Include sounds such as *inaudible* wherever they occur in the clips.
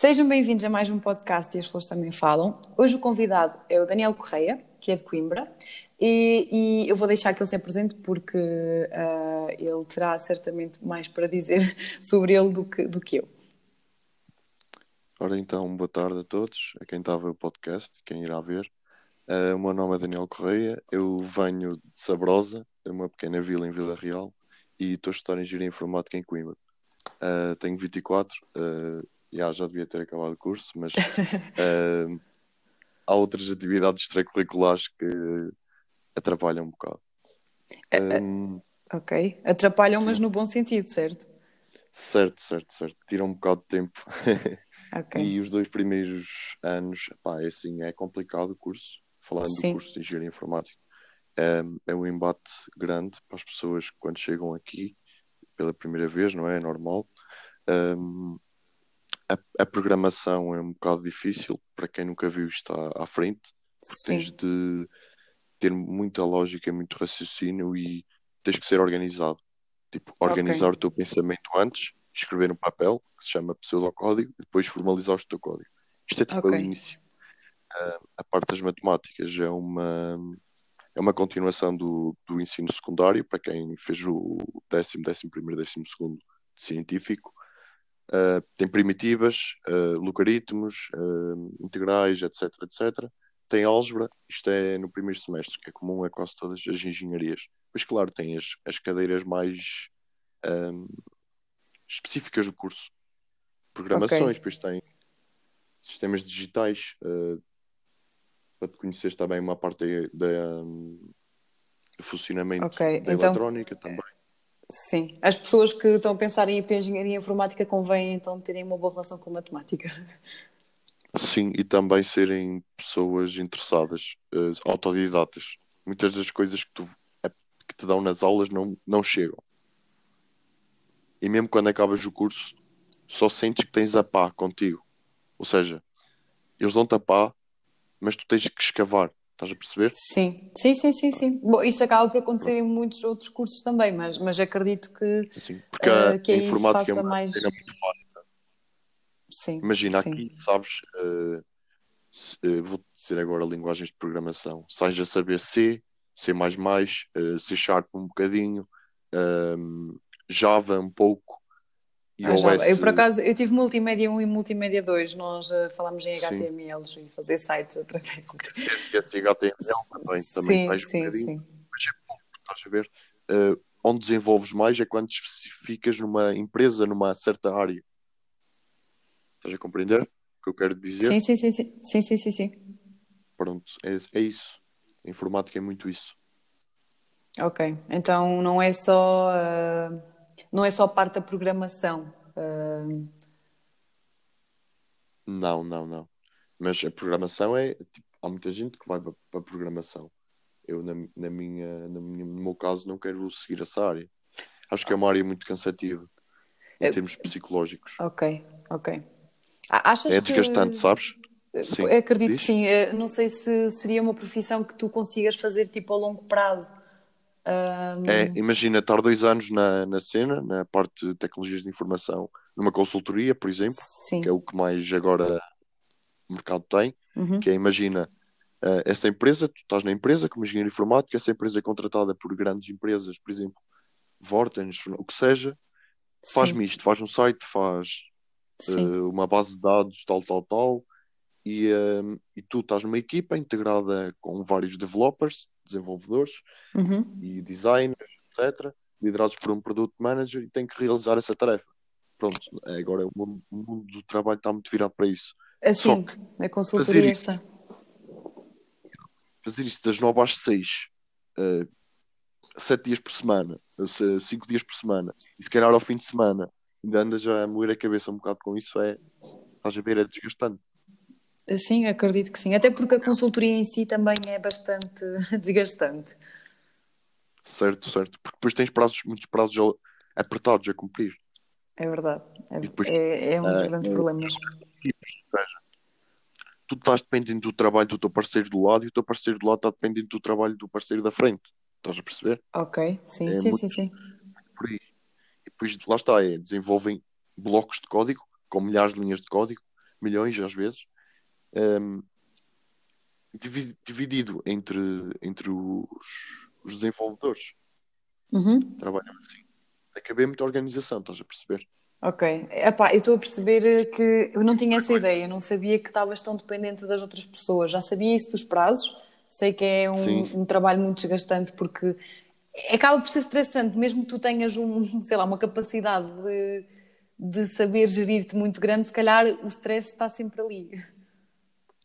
Sejam bem-vindos a mais um podcast e as flores também falam. Hoje o convidado é o Daniel Correia, que é de Coimbra, e, e eu vou deixar que ele se apresente porque uh, ele terá certamente mais para dizer *laughs* sobre ele do que, do que eu. Ora então, boa tarde a todos, a quem está a ver o podcast, quem irá ver. Uh, o meu nome é Daniel Correia, eu venho de Sabrosa, uma pequena vila em Vila Real, e estou a estudar Engenharia Informática em Coimbra. Uh, tenho 24, uh, já, já devia ter acabado o curso, mas *laughs* uh, há outras atividades extracurriculares que atrapalham um bocado. Um, ok, atrapalham, mas no bom sentido, certo? Certo, certo, certo. Tiram um bocado de tempo. *laughs* Okay. E os dois primeiros anos, pá, é assim, é complicado o curso, falando Sim. do curso de Engenharia Informática. É, é um embate grande para as pessoas que quando chegam aqui pela primeira vez, não é? É normal. Um, a, a, programação é um bocado difícil para quem nunca viu isto à, frente. Tens de ter muita lógica, muito raciocínio e tens que ser organizado. Tipo, organizar okay. o teu pensamento antes, escrever no papel, que se chama pseudocódigo, e depois formalizar o teu código. Isto é tipo okay. o início. Uh, a parte das matemáticas é uma é uma continuação do, do ensino secundário para quem fez o décimo, décimo primeiro, décimo segundo de científico Uh, tem primitivas, uh, logaritmos, uh, integrais, etc, etc. Tem álgebra, isto é no primeiro semestre, que é comum a quase todas as engenharias. Pois claro, tem as, as cadeiras mais um, específicas do curso. Programações, okay. depois tem sistemas digitais, para te conheceres também uma parte da, do funcionamento okay. da então, eletrónica também. Sim. As pessoas que estão a pensar em ir para a engenharia informática convém então terem uma boa relação com matemática. Sim, e também serem pessoas interessadas, uh, autodidatas. Muitas das coisas que, tu, que te dão nas aulas não, não chegam. E mesmo quando acabas o curso, só sentes que tens a pá contigo. Ou seja, eles dão-te a pá, mas tu tens que escavar. Estás a perceber? Sim, sim, sim, sim, sim. Bom, isso acaba por acontecer em muitos outros cursos também, mas, mas acredito que, sim, porque uh, que a informática é uma mais... muito fácil. Sim. Imagina sim. aqui, sabes, uh, se, uh, vou dizer agora linguagens de programação, sais a saber C, C++, C Sharp um bocadinho, Java um pouco, ah. Eu, por acaso, eu tive Multimédia 1 e Multimédia 2. Nós uh, falamos em HTML e fazer sites outra vez. CSS e HTML também, também sim, sim, um sim. Mas é pouco, estás a ver? Uh, onde desenvolves mais é quando especificas numa empresa, numa certa área. Estás a compreender o que eu quero dizer? Sim, sim, sim. Sim, sim, sim, sim. sim. Pronto, é, é isso. A informática é muito isso. Ok, então não é só... Uh não é só parte da programação. Uh... Não, não, não. Mas a programação é. Tipo, há muita gente que vai para, a programação. Eu, na, na, minha, na minha, no meu caso, não quero seguir essa área. Acho que é uma área muito cansativa em é... termos psicológicos. Ok, ok. Achas é desgastante, que... sabes? Sim. Acredito Diz? que sim. Não sei se seria uma profissão que tu consigas fazer tipo a longo prazo. Um... É, imagina estar dois anos na, na cena, na parte de tecnologias de informação, numa consultoria, por exemplo, Sim. que é o que mais agora o mercado tem, uhum. que é, imagina, uh, essa empresa, tu estás na empresa como engenheiro informático, essa empresa é contratada por grandes empresas, por exemplo, Vortens, o que seja, faz-me isto, faz um site, faz uh, uma base de dados, tal, tal, tal, e, um, e tu estás numa equipa integrada com vários developers, desenvolvedores uhum. e designers, etc., liderados por um product manager e tem que realizar essa tarefa. Pronto, é, agora o mundo do trabalho está muito virado para isso. Assim, a consultoria está. Fazer isto das 9 às 6, uh, 7 dias por semana, 5 dias por semana, e se calhar ao fim de semana ainda andas a moer a cabeça um bocado com isso, é, estás a ver, é desgastante. Sim, acredito que sim. Até porque a consultoria em si também é bastante *laughs* desgastante. Certo, certo. Porque depois tens prazos, muitos prazos apertados a cumprir. É verdade. É, depois, é, é um dos uh, grandes problemas. tu estás dependendo do trabalho do teu parceiro do lado e o teu parceiro do lado está dependendo do trabalho do parceiro da frente. Estás a perceber? Ok, sim, é sim, sim, sim. Por aí. E depois lá está, é, desenvolvem blocos de código com milhares de linhas de código milhões às vezes, um, dividido entre, entre os, os desenvolvedores. Uhum. Trabalham assim. Haver muita organização, estás a perceber? Ok. Epá, eu estou a perceber que eu não tinha essa ideia, não sabia que estavas tão dependente das outras pessoas. Já sabia isso dos prazos, sei que é um, um trabalho muito desgastante porque acaba por ser estressante, mesmo que tu tenhas um, *laughs* sei lá, uma capacidade de, de saber gerir-te muito grande, se calhar o stress está sempre ali.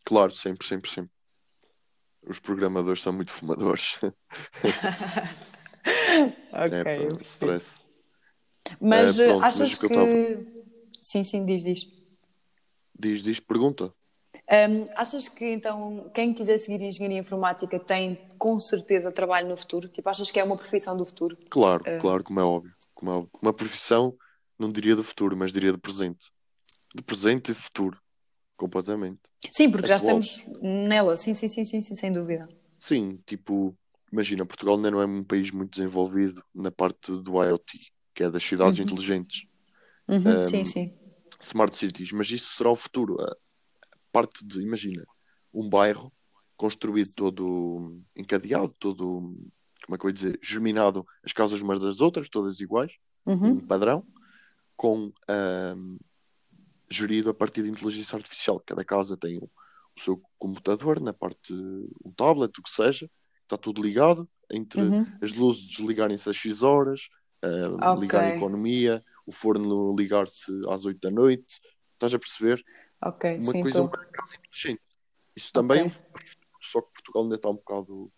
Claro, sempre, sempre, sempre. Os programadores são muito fumadores. *laughs* ok, é, stress. Mas é, pronto, achas mas que. que... Tava... Sim, sim, diz, diz. Diz, diz, pergunta. Um, achas que então quem quiser seguir engenharia informática tem com certeza trabalho no futuro? Tipo, achas que é uma profissão do futuro? Claro, uh... claro, como é óbvio. Como é óbvio. Uma profissão, não diria do futuro, mas diria do presente. Do presente e do futuro. Completamente. Sim, porque é já estamos nela, sim, sim, sim, sim, sim, sem dúvida. Sim, tipo, imagina, Portugal ainda não é um país muito desenvolvido na parte do IoT, que é das cidades uhum. inteligentes. Uhum, um, sim, sim. Smart cities, mas isso será o futuro parte de, imagina, um bairro construído todo encadeado, todo, como é que eu ia dizer, germinado, as casas umas das outras, todas iguais, uhum. um padrão, com gerido a partir de inteligência artificial. Cada casa tem o, o seu computador, na parte, um tablet, o que seja, está tudo ligado, entre uhum. as luzes desligarem-se às X horas, uh, okay. ligar a economia, o forno ligar-se às 8 da noite, estás a perceber? Uma sim, coisa tô... um inteligente. Isso também, okay. só que Portugal ainda está um bocado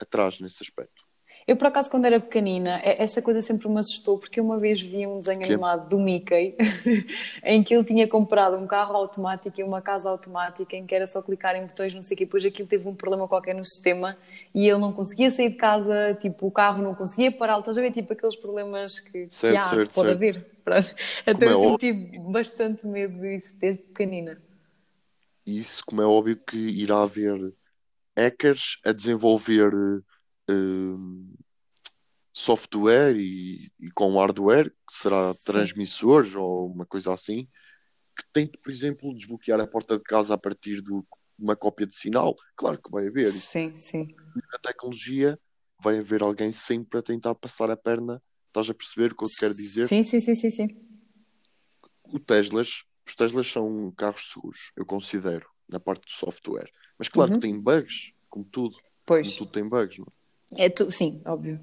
atrás nesse aspecto. Eu, por acaso, quando era pequenina, essa coisa sempre me assustou, porque uma vez vi um desenho que? animado do Mickey *laughs* em que ele tinha comprado um carro automático e uma casa automática em que era só clicar em botões, não sei o quê, depois aquilo teve um problema qualquer no sistema e ele não conseguia sair de casa, tipo, o carro não conseguia parar, estás a ver, tipo, aqueles problemas que, certo, que há, certo, pode certo. haver. Até *laughs* eu é senti bastante medo disso desde pequenina. Isso, como é óbvio que irá haver hackers a desenvolver uh, software e, e, com hardware, que será Sim. transmissores ou uma coisa assim, que tente, por exemplo, desbloquear a porta de casa a partir de uma cópia de sinal. Claro que vai haver. Sim, sim. Na tecnologia vai haver alguém sempre a tentar passar a perna. Estás a perceber o que eu te quero dizer? Sim, sim, sim, sim, sim. O Teslas, os Teslas são carros seguros, eu considero, na parte do software. Mas claro uhum. que tem bugs, como tudo. Pois. Como tudo tem bugs, não é? É tu, sim, óbvio.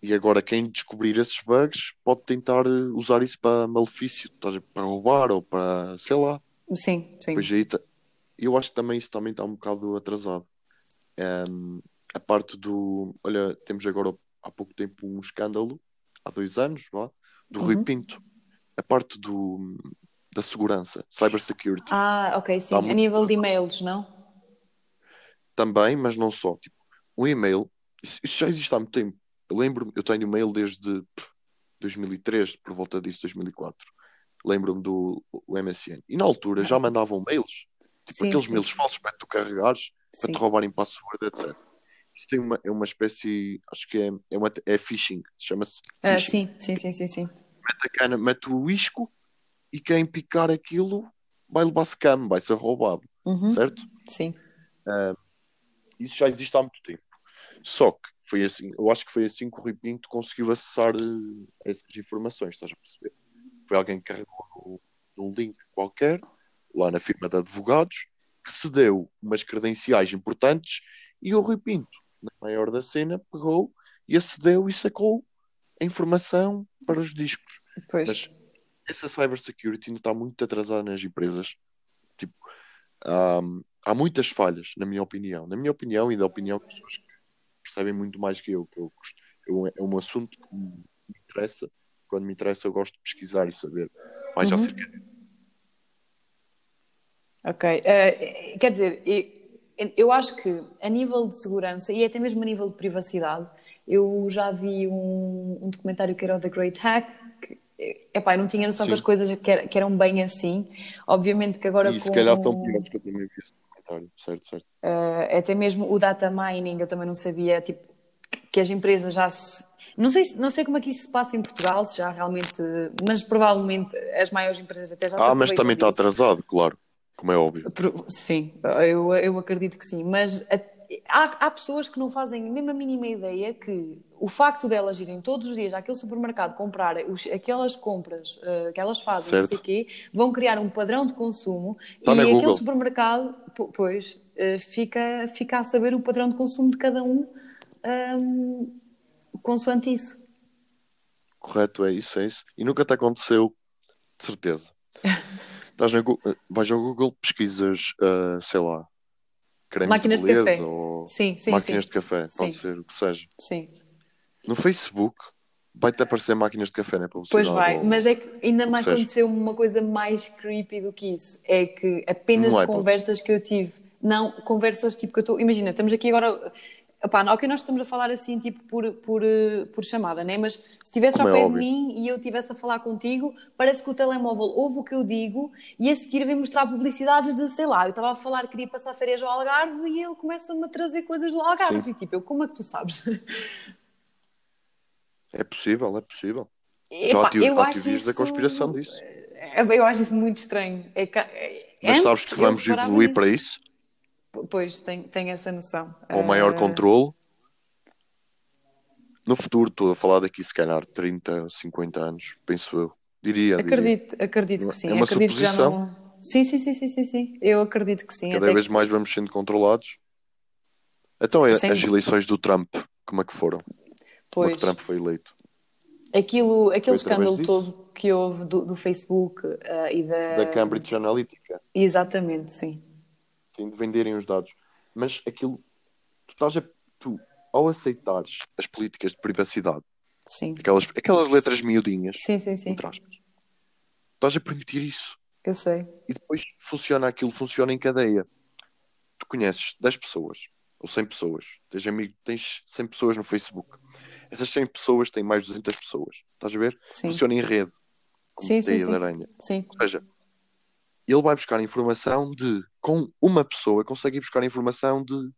E agora quem descobrir esses bugs pode tentar eh, usar isso para malefício, para roubar ou para, sei lá. Sim, sim. Pois aí, eu acho que também isso também está um bocado atrasado. Um, a parte do, olha, temos agora há pouco tempo um escândalo, há dois anos, vá, do uhum. Rui Pinto. A parte do, da segurança, cybersecurity. Ah, ok, sim. a nível de e-mails, não? Também, mas não só. Tipo, o e-mail, isso, isso já existe há muito tempo. Eu lembro, eu tenho e-mail desde 2003, por volta disso, 2004. Lembro-me do MSN. E na altura já mandavam mails, tipo sim, aqueles sim. mails falsos para tu carregares, para te roubarem password, etc. Isso tem uma, é uma espécie, acho que é, é, uma, é phishing, chama-se. Ah, sim, sim, sim, sim, sim. Mete a cana, mete o isco e quem picar aquilo vai levar scam, vai ser roubado, uhum. certo? Sim. Uh, isso já existe há muito tempo. Só que foi assim, eu acho que foi assim que o Rui Pinto conseguiu acessar uh, essas informações, estás a perceber? Foi alguém que carregou num link qualquer, lá na firma de advogados, que cedeu umas credenciais importantes e o Rui Pinto, na maior da cena, pegou e acedeu e sacou a informação para os discos. Pois. Mas essa cybersecurity ainda está muito atrasada nas empresas. Tipo, um, há muitas falhas, na minha opinião. Na minha opinião e da opinião de pessoas que percebem muito mais que eu, que eu, eu é um assunto que me interessa. Quando me interessa, eu gosto de pesquisar e saber mais uhum. acerca disso. Ok. Uh, quer dizer, eu, acho que a nível de segurança e até mesmo a nível de privacidade, eu já vi um, um documentário que era o The Great Hack, Epá, eu não tinha noção Sim. que as coisas que, eram bem assim. Obviamente que agora. E se com... calhar são piores que eu também vi comentário, certo, certo. Uh, até mesmo o data mining eu também não sabia, tipo, que as empresas já se. Não sei, não sei como é que isso se passa em Portugal, se já realmente. Mas provavelmente as maiores empresas até já Ah, mas também está atrasado, claro, como é óbvio. Sim, eu, eu acredito que sim. Mas há, há pessoas que não fazem mesmo a mínima ideia que o facto delas irem todos os dias àquele supermercado comprar os, aquelas compras uh, que elas fazem, certo. não sei o quê, vão criar um padrão de consumo Está e aquele Google. supermercado, pois, uh, fica, fica a saber o padrão de consumo de cada um um, consoante isso. Correto, é isso, é isso. E nunca te aconteceu, de certeza. *laughs* Estás na, vais ao Google, pesquisas, uh, sei lá, cremes máquinas de, beleza, de café. Ou sim, sim, máquinas sim. de café, pode ser o que seja. Sim. No Facebook vai-te aparecer máquinas de café, não é? Pois vai, ou... mas é que ainda me aconteceu uma coisa mais creepy do que isso. É que apenas conversas que eu tive, não, conversas tipo que eu estou. Imagina, estamos aqui agora Epá, ok, nós estamos a falar assim, tipo, por, por, eh, por chamada, né? Mas se estivesse ao é pé de mim e eu estivesse a falar contigo, parece que o telemóvel ouve o que eu digo e a seguir vem mostrar publicidades de, sei lá, eu estava a falar que queria passar férias ao Algarve e ele começa-me a trazer coisas do Algarve. Sim. E tipo, eu, como é que tu sabes? *laughs* É possível, é possível. Epá, Já há teorias isso... da conspiração disso. É, eu acho isso muito estranho. É, é... Mas sabes que vamos evoluir para isso? Pois, tem, tem essa noção. Com maior uh... controle. No futuro, estou a falar daqui, se calhar, 30, 50 anos, penso eu. Diria. Acredito, diria. acredito que sim. É uma acredito suposição. Não... Sim, sim, sim, sim, sim, sim. Eu acredito que sim. Cada Até vez que... mais vamos sendo controlados. Então, sim, as eleições do Trump, como é que foram? Pois. Como é que o Trump foi eleito? Aquilo, aquele escândalo disso? todo que houve do, do Facebook uh, e da... Da Cambridge Analytica. Exatamente, sim de venderem os dados. Mas aquilo, tu estás a, tu, ao aceitares as políticas de privacidade, sim. Aquelas, aquelas letras miudinhas, sim, sim, sim. estás a permitir isso. Eu sei. E depois funciona aquilo, funciona em cadeia. Tu conheces 10 pessoas, ou 100 pessoas, tens, amigo, tens 100 pessoas no Facebook. Essas 100 pessoas têm mais de 200 pessoas. Estás a ver? Sim. Funciona em rede. Como sim, sim, sim. de aranha. Sim. Ou seja, ele vai buscar informação de, com uma pessoa, consegue buscar informação de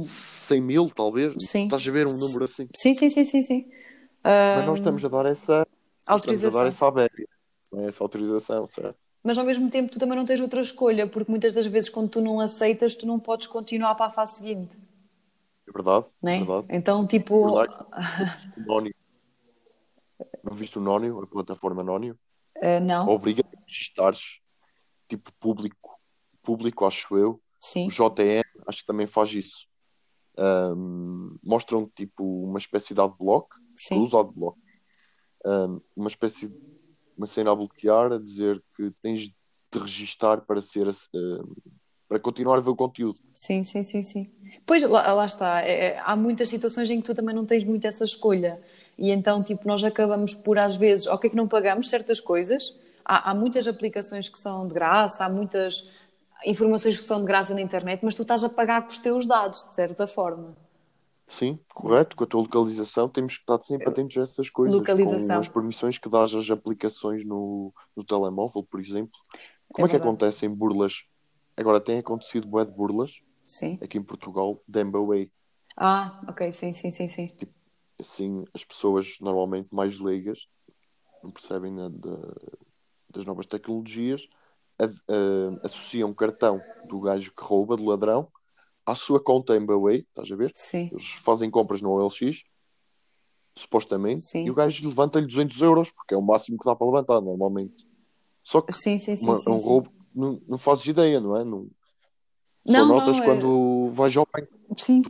100 mil, talvez. Sim. Estás a ver um número assim? Sim, sim, sim, sim. sim. Mas nós estamos a dar essa autorização. Estamos a dar essa abéria, é? essa autorização, certo? Mas ao mesmo tempo tu também não tens outra escolha, porque muitas das vezes quando tu não aceitas, tu não podes continuar para a fase seguinte. É verdade. Não é? verdade. Então, tipo. É *laughs* verdade. Não viste o Nónio, a plataforma Nónio? Uh, não. Obriga-te a registares tipo público, público acho eu. Sim. O JN acho que também faz isso. Um, mostram tipo uma espécie de adblock, Sim. uso adblock. Um, uma espécie de uma cena a bloquear a dizer que tens de registar para ser uh, para continuar a ver o conteúdo. Sim, sim, sim, sim. Pois lá, lá está, é, é, há muitas situações em que tu também não tens muito essa escolha. E então, tipo, nós acabamos por às vezes, ok, que não pagamos certas coisas, há, há muitas aplicações que são de graça, há muitas informações que são de graça na internet, mas tu estás a pagar com os teus dados, de certa forma. Sim, correto. Com a tua localização temos que estar sempre atentos a essas coisas. Localização. Com as permissões que dás às aplicações no, no telemóvel, por exemplo. Como é, é que acontecem burlas? Agora, tem acontecido bué de burlas sim. aqui em Portugal, de Way. Ah, ok, sim, sim, sim, sim. Tipo, assim, as pessoas normalmente mais leigas não percebem nada das novas tecnologias, a, a, associam um cartão do gajo que rouba, do ladrão, à sua conta em Huawei, estás a ver? Sim. Eles fazem compras no OLX, supostamente, sim. e o gajo levanta-lhe 200 euros, porque é o máximo que dá para levantar, normalmente. Só que sim, sim, sim, uma, é um roubo, não, não fazes ideia, não é? Não, não, só notas não, quando é... vais ao banco. Sim,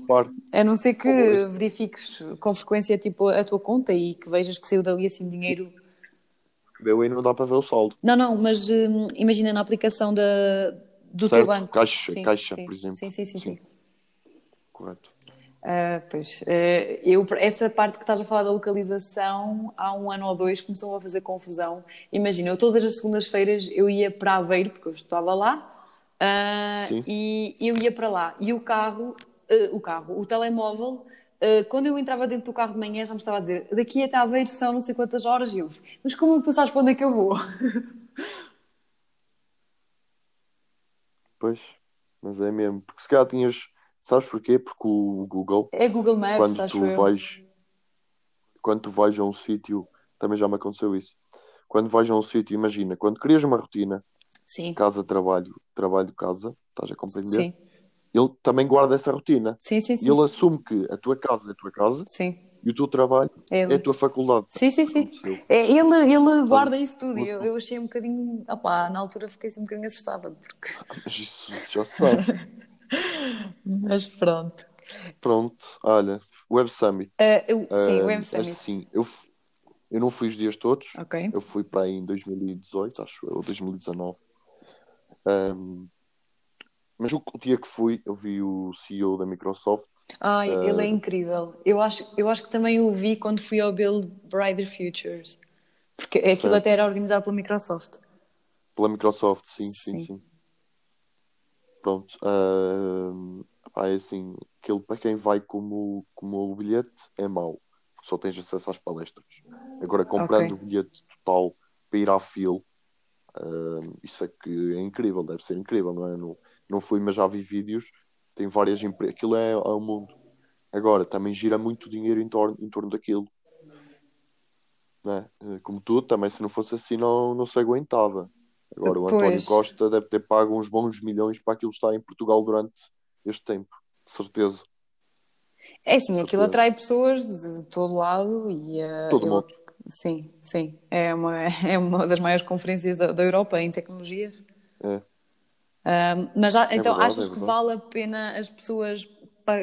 a não ser que verifiques com frequência tipo, a tua conta e que vejas que saiu dali assim dinheiro aí não dá para ver o saldo. Não, não, mas hum, imagina na aplicação da, do certo, teu banco. Caixa, sim, caixa sim, por exemplo. Sim, sim, sim. sim. sim. Correto. Uh, pois, uh, eu, essa parte que estás a falar da localização, há um ano ou dois começou a fazer confusão. Imagina, eu todas as segundas-feiras eu ia para Aveiro, porque eu estava lá, uh, e eu ia para lá. E o carro, o carro, o telemóvel Uh, quando eu entrava dentro do carro de manhã já me estava a dizer daqui até Aveiro são não sei quantas horas e eu, mas como que tu sabes para onde é que eu vou? *laughs* Pois, mas é mesmo, porque se calhar tinhas, Sabes porquê? Porque o Google. É Google Maps, quando acho tu eu. vais Quando tu vais a um sítio, também já me aconteceu isso. Quando vais a um sítio, imagina, quando crias uma rotina, Sim, casa, trabalho, trabalho, casa, estás a compreender? sim, Ele também guarda essa rotina. sim, sim, E sim. ele assume que a tua casa é a tua casa Sim, e o teu trabalho é é ele. a tua faculdade. Sim, sim, sim. É, ele, ele guarda isso tudo. Eu, eu achei um bocadinho. Opá, na altura fiquei assim um bocadinho assustada. Porque... Mas isso já se sabe. *laughs* Mas pronto. Pronto, olha, Web Summit. Ah, eu- sim, Ah, o Web Summit. Assim, eu, f- eu não fui os dias todos. Ok. Eu fui para aí em 2018, acho eu, ou 2019. Ahm, mas o, o dia que fui, eu vi o CEO da Microsoft. Ai, ele é Ah. incrível. Eu acho, eu acho que também o vi quando fui ao Build Brighter Futures. Porque aquilo Certo. até era organizado pela Microsoft. Pela Microsoft, sim, sim, Sim. sim. Pronto. ahm, pá, é assim, aquilo para quem vai como, como o bilhete é mau. Só tens acesso às palestras. Agora, comprando Ok. o bilhete total para ir à fila, ahm, isso é que é incrível, deve ser incrível, não é? Não fui, mas já vi vídeos, tem várias empresas. Aquilo é, é o mundo. Agora, também gira muito dinheiro em torno, em torno daquilo. Não é? Eh, Como tudo, também se não fosse assim não, não se aguentava. Agora, o António. Costa deve ter pago uns bons milhões para aquilo estar em Portugal durante este tempo, de certeza. É Com aquilo atrai pessoas de, de todo lado e ah, Todo eu- mundo. Sim, sim. É uma, *laughs* é uma das maiores conferências da, da Europa em tecnologia. É. Mas já, então verdade, achas é que vale a pena as pessoas. pa-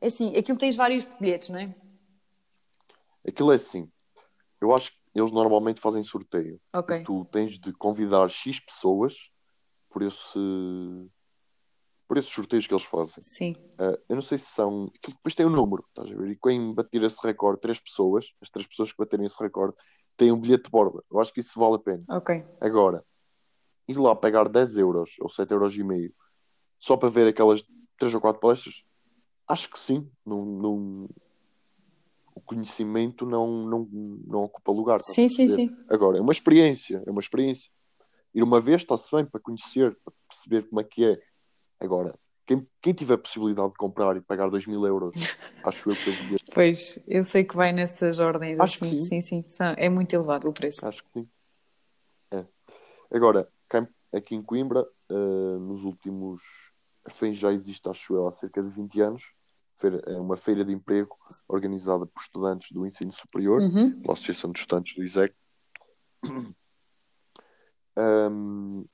É assim, aquilo tens vários bilhetes, não é? Aquilo é assim. Eu acho que eles normalmente fazem sorteio. Ok. Tu tens de convidar X pessoas por esse por esses sorteios que eles fazem. Sim. Ah, eu não sei se são. Aquilo depois tem um número, estás a ver? E quem bater esse recorde, três pessoas, as três pessoas que baterem esse recorde, têm um bilhete de borda. Eu acho que isso vale a pena. Ok. Agora, ir lá pegar 10 euros ou 7 euros e meio só para ver aquelas 3 ou 4 palestras, acho que sim. Não, não- O conhecimento não, não, não ocupa lugar. Sim, sim, sim. Agora, é uma experiência, é uma experiência. Ir uma vez está-se bem para conhecer, para perceber como é que é. Agora, quem, quem tiver a possibilidade de comprar e pagar 2 mil euros, *laughs* acho eu que eu bilhete, Pois, eu sei que vai nessas ordens Acho que assim. sim. Sim, sim. São- É muito elevado o preço. acho que sim. É. Agora, em- aqui em Coimbra, eh, nos últimos. A FEM já existe, acho eu, há cerca de 20 anos. É uma feira de emprego organizada por estudantes do ensino superior. Uhum. pela Associação de Estudantes do ISEC. *clears throat* Um,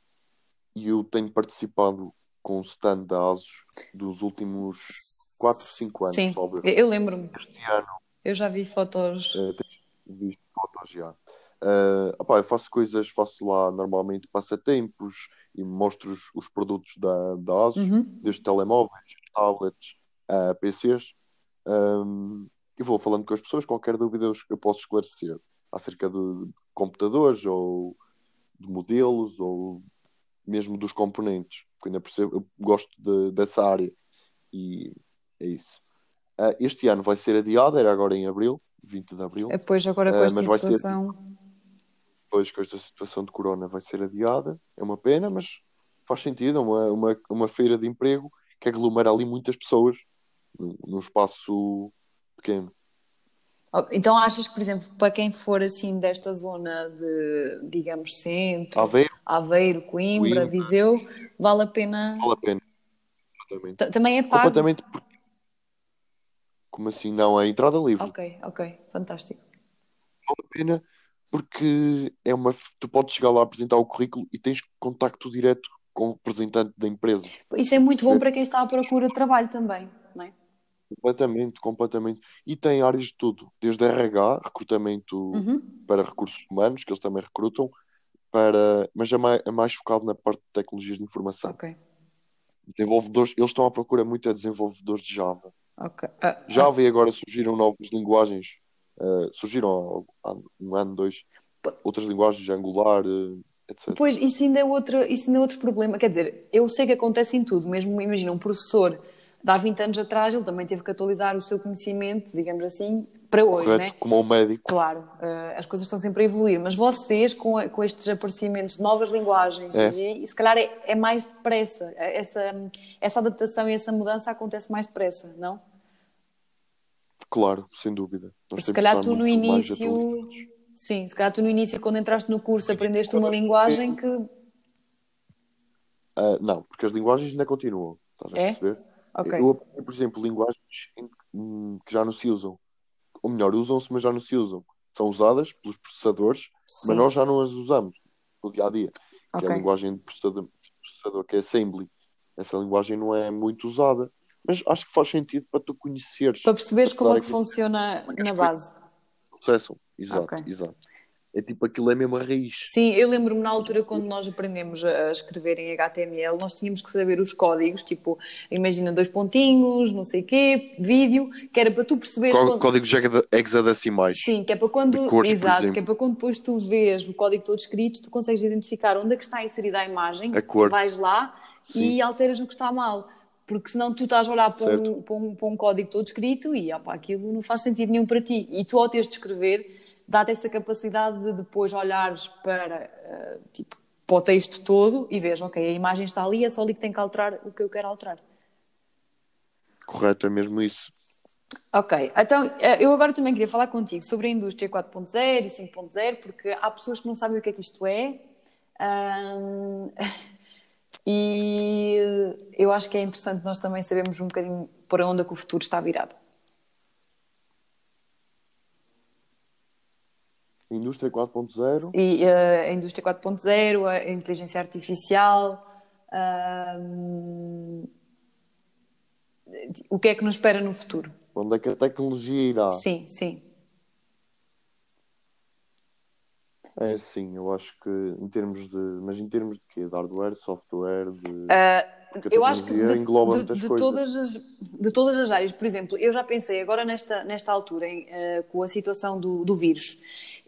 e eu tenho participado com o stand da ASUS dos últimos 4, 5 anos, Sim, eu lembro-me. Este ano Eu já vi fotos. tens visto fotos já. Uh, opá, eu faço coisas, faço lá normalmente passatempos e mostro os, os produtos da, da ASUS, Uhum. desde telemóveis, tablets, a PCs. Um, e vou falando com as pessoas, qualquer dúvida eu, eu posso esclarecer acerca de computadores ou de modelos ou mesmo dos componentes, porque ainda percebo, eu gosto de- dessa área e é isso. Ah, este ano vai ser adiado, era agora em abril, 20 de abril. Depois, agora com Ah, esta mas vai ser- situação. Depois com esta situação de corona vai ser adiada, é uma pena, mas faz sentido, é uma, uma, uma feira de emprego que aglomera ali muitas pessoas num, num espaço pequeno. Oh, Então achas por exemplo, para quem for assim desta zona de, digamos, centro, Aveiro, Aveiro, Coimbra, Coimbra. Viseu, vale a pena. vale a pena. Exatamente. Também é pago? Completamente. Como assim? Não, é entrada livre. Ok, ok, fantástico. vale a pena porque é uma, tu podes chegar lá apresentar o currículo e tens contacto direto com o representante da empresa. Isso é muito bom para quem está à procura de trabalho também, não é? Completamente, completamente. E tem áreas de tudo, desde RH, recrutamento Uhum. para recursos humanos, que eles também recrutam, para, mas é mais, é mais focado na parte de tecnologias de informação. Ok, Desenvolvedores, eles estão à procura muito de desenvolvedores de Java. Ah, Java e agora surgiram novas linguagens, eh, surgiram há um ano, dois, outras linguagens, Angular, eh, etc. Pois, isso ainda, é outro, isso ainda é outro problema. Quer dizer, eu sei que acontece em tudo, mesmo imagina um professor de há 20 anos atrás, ele também teve que atualizar o seu conhecimento, digamos assim, para hoje, Correto, né? como um médico. Claro, uh, as coisas estão sempre a evoluir, mas vocês, com, com estes aparecimentos de novas linguagens, é. e, e, se calhar é, é, mais depressa, essa, essa adaptação e essa mudança acontece mais depressa, não? Claro, sem dúvida. Nós se calhar tu no início, sim, se calhar tu no início, quando entraste no curso, aprendeste uma linguagem que. Uh, não, porque as linguagens ainda continuam, estás a é? perceber? Okay. Eu aprendi, por exemplo, linguagens que já não se usam ou melhor, usam-se, mas já não se usam. São usadas pelos processadores, Sim. mas nós já não as usamos no dia a dia. Okay. Que é a linguagem de processador, processador, que é assembly. Essa linguagem não é muito usada, mas acho que faz sentido para tu conheceres. Para perceberes para como é que funciona na base. Processam, exato, okay. exato. É tipo aquilo é mesmo a raiz. Sim, eu lembro-me na altura quando nós aprendemos a escrever em HTML, nós tínhamos que saber os códigos, tipo, imagina dois pontinhos, não sei o quê, vídeo, que era para tu perceberes. Có quando... Códigos hexadecimais. Sim, que é para quando. Cores, Exato, que é para quando depois tu vês o código todo escrito, tu consegues identificar onde é que está inserida a imagem, a cor. vais lá Sim. e alteras no que está mal porque senão tu estás a olhar para um, para um, para um, código todo escrito e opa, aquilo não faz sentido nenhum para ti. E tu, ao teres de escrever, dá-te essa capacidade de depois olhares para, uh, tipo, para o texto todo e vês, ok, a imagem está ali, é só ali que tem que alterar o que eu quero alterar. Correto, é mesmo isso. Ok, então eh, eu agora também queria falar contigo sobre a indústria 4.0 e 5.0, porque há pessoas que não sabem o que é que isto é. Um, *laughs* e eu acho que é interessante nós também sabermos um bocadinho para onde é que o futuro está virado. Indústria 4.0. E uh, a indústria 4.0, a inteligência artificial. Uh, o que é que nos espera no futuro? Onde é que a tecnologia irá? Sim, sim. É sim, eu acho que em termos de. Mas em termos de quê? De hardware, software, de. Uh, eu acho que de, de, de todas as, de todas as áreas, por exemplo, eu já pensei agora nesta, nesta altura, em, uh, com a situação do, do vírus.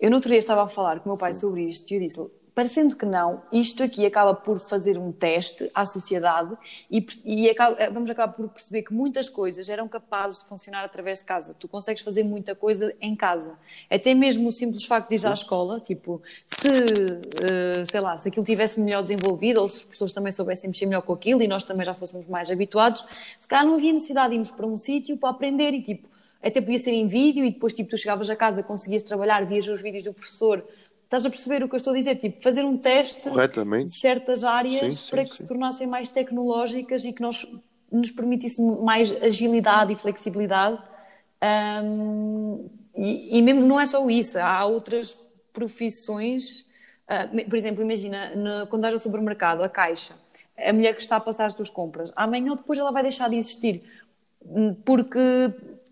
Eu no outro dia estava a falar com o meu pai Sim. sobre isto e eu disse parecendo que não, isto aqui acaba por fazer um teste à sociedade e, e acaba, vamos acabar por perceber que muitas coisas eram capazes de funcionar através de casa. Tu consegues fazer muita coisa em casa. Até mesmo o simples facto de ir à escola, tipo, se, uh, sei lá, se aquilo tivesse melhor desenvolvido ou se as pessoas também soubessem mexer melhor com aquilo e nós também já fôssemos mais habituados, se calhar não havia necessidade de irmos para um sítio para aprender e tipo, até podia ser em vídeo e depois tipo tu chegavas a casa, conseguias trabalhar, vias os vídeos do professor Estás a perceber o que eu estou a dizer? Tipo, fazer um teste de certas áreas sim, sim, para que sim. se tornassem mais tecnológicas e que nós, nos permitisse mais agilidade e flexibilidade. Um, e, e, mesmo não é só isso, há outras profissões. Uh, por exemplo, imagina, no, quando vais ao supermercado, a caixa, a mulher que está a passar as tuas compras, amanhã ou depois ela vai deixar de existir, porque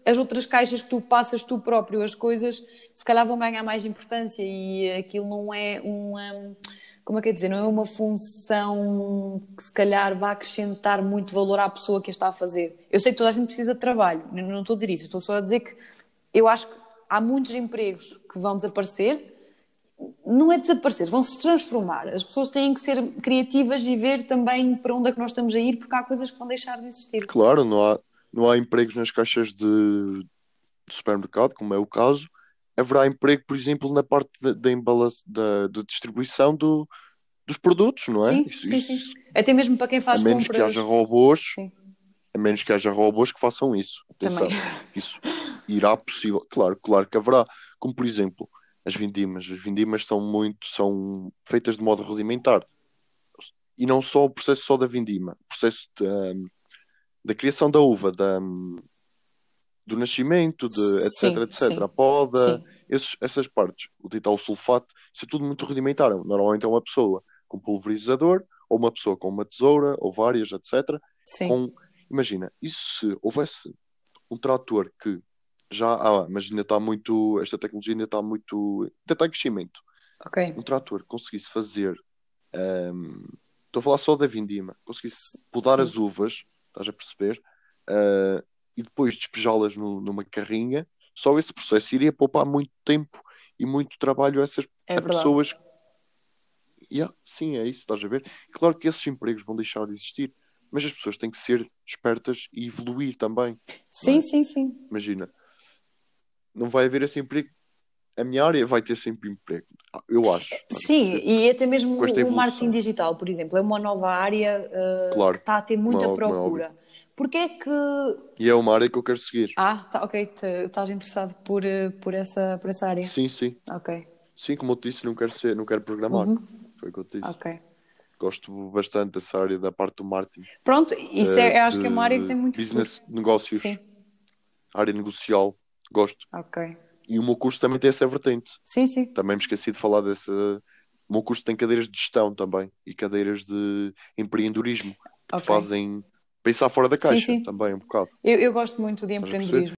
as outras caixas que tu passas tu próprio as coisas se calhar vão ganhar mais importância e aquilo não é uma, como é que é dizer, não é uma função que se calhar vá acrescentar muito valor à pessoa que a está a fazer. Eu sei que toda a gente precisa de trabalho, não estou a dizer isso, estou só a dizer que eu acho que há muitos empregos que vão desaparecer, não é desaparecer, vão se transformar. As pessoas têm que ser criativas e ver também para onde é que nós estamos a ir, porque há coisas que vão deixar de existir. Claro, não há, não há empregos nas caixas de, de supermercado, como é o caso, haverá emprego, por exemplo, na parte da, da, da, da distribuição do, dos produtos, não é? Sim, isso, sim, isso, sim. Até mesmo para quem faz a menos compras... que haja robôs, sim. a menos que haja robôs que façam isso. Atenção, Também. isso irá possível, claro, claro que haverá. Como por exemplo, as vindimas. As vindimas são muito, são feitas de modo rudimentar. E não só o processo só da vindima, o processo de, da criação da uva, da, do nascimento, de etc, sim, etc, sim. a poda, esses, essas partes, o dital sulfato, isso é tudo muito rudimentar. Normalmente é uma pessoa com pulverizador, ou uma pessoa com uma tesoura, ou várias, etc. Sim. Com, imagina, isso se houvesse um trator que já há, mas ainda está muito, esta tecnologia ainda está muito, ainda está em crescimento. Okay. Um trator conseguisse fazer, um, estou a falar só da vindima, conseguisse podar as uvas, estás a perceber? Uh, e depois despejá-las numa carrinha, só esse processo iria poupar muito tempo e muito trabalho a essas é a pessoas. Yeah, sim, é isso, estás a ver? Claro que esses empregos vão deixar de existir, mas as pessoas têm que ser espertas e evoluir também. Sim, é? sim, sim. Imagina, não vai haver esse emprego. A minha área vai ter sempre emprego, eu acho. Sim, e até mesmo o marketing digital, por exemplo, é uma nova área uh, claro, que está a ter muita uma, procura. Uma Porquê é que. E é uma área que eu quero seguir. Ah, tá, ok. estás interessado por, eh, por, essa, por essa área? Sim, sim. Ok. Sim, como eu te disse, não quero, ser, não quero programar. Uhum. Foi o que eu te disse. Ok. Gosto bastante dessa área da parte do marketing. Pronto, isso é, uh, acho que é uma área que tem muito Business, futuro. negócios. Sim. Área negocial. Gosto. Ok. E o meu curso também tem essa vertente. Sim, sim. Também me esqueci de falar dessa. O meu curso tem cadeiras de gestão também e cadeiras de empreendedorismo que okay. fazem pensar fora da caixa sim, sim. também um bocado. Eu, eu gosto muito de empreendedorismo.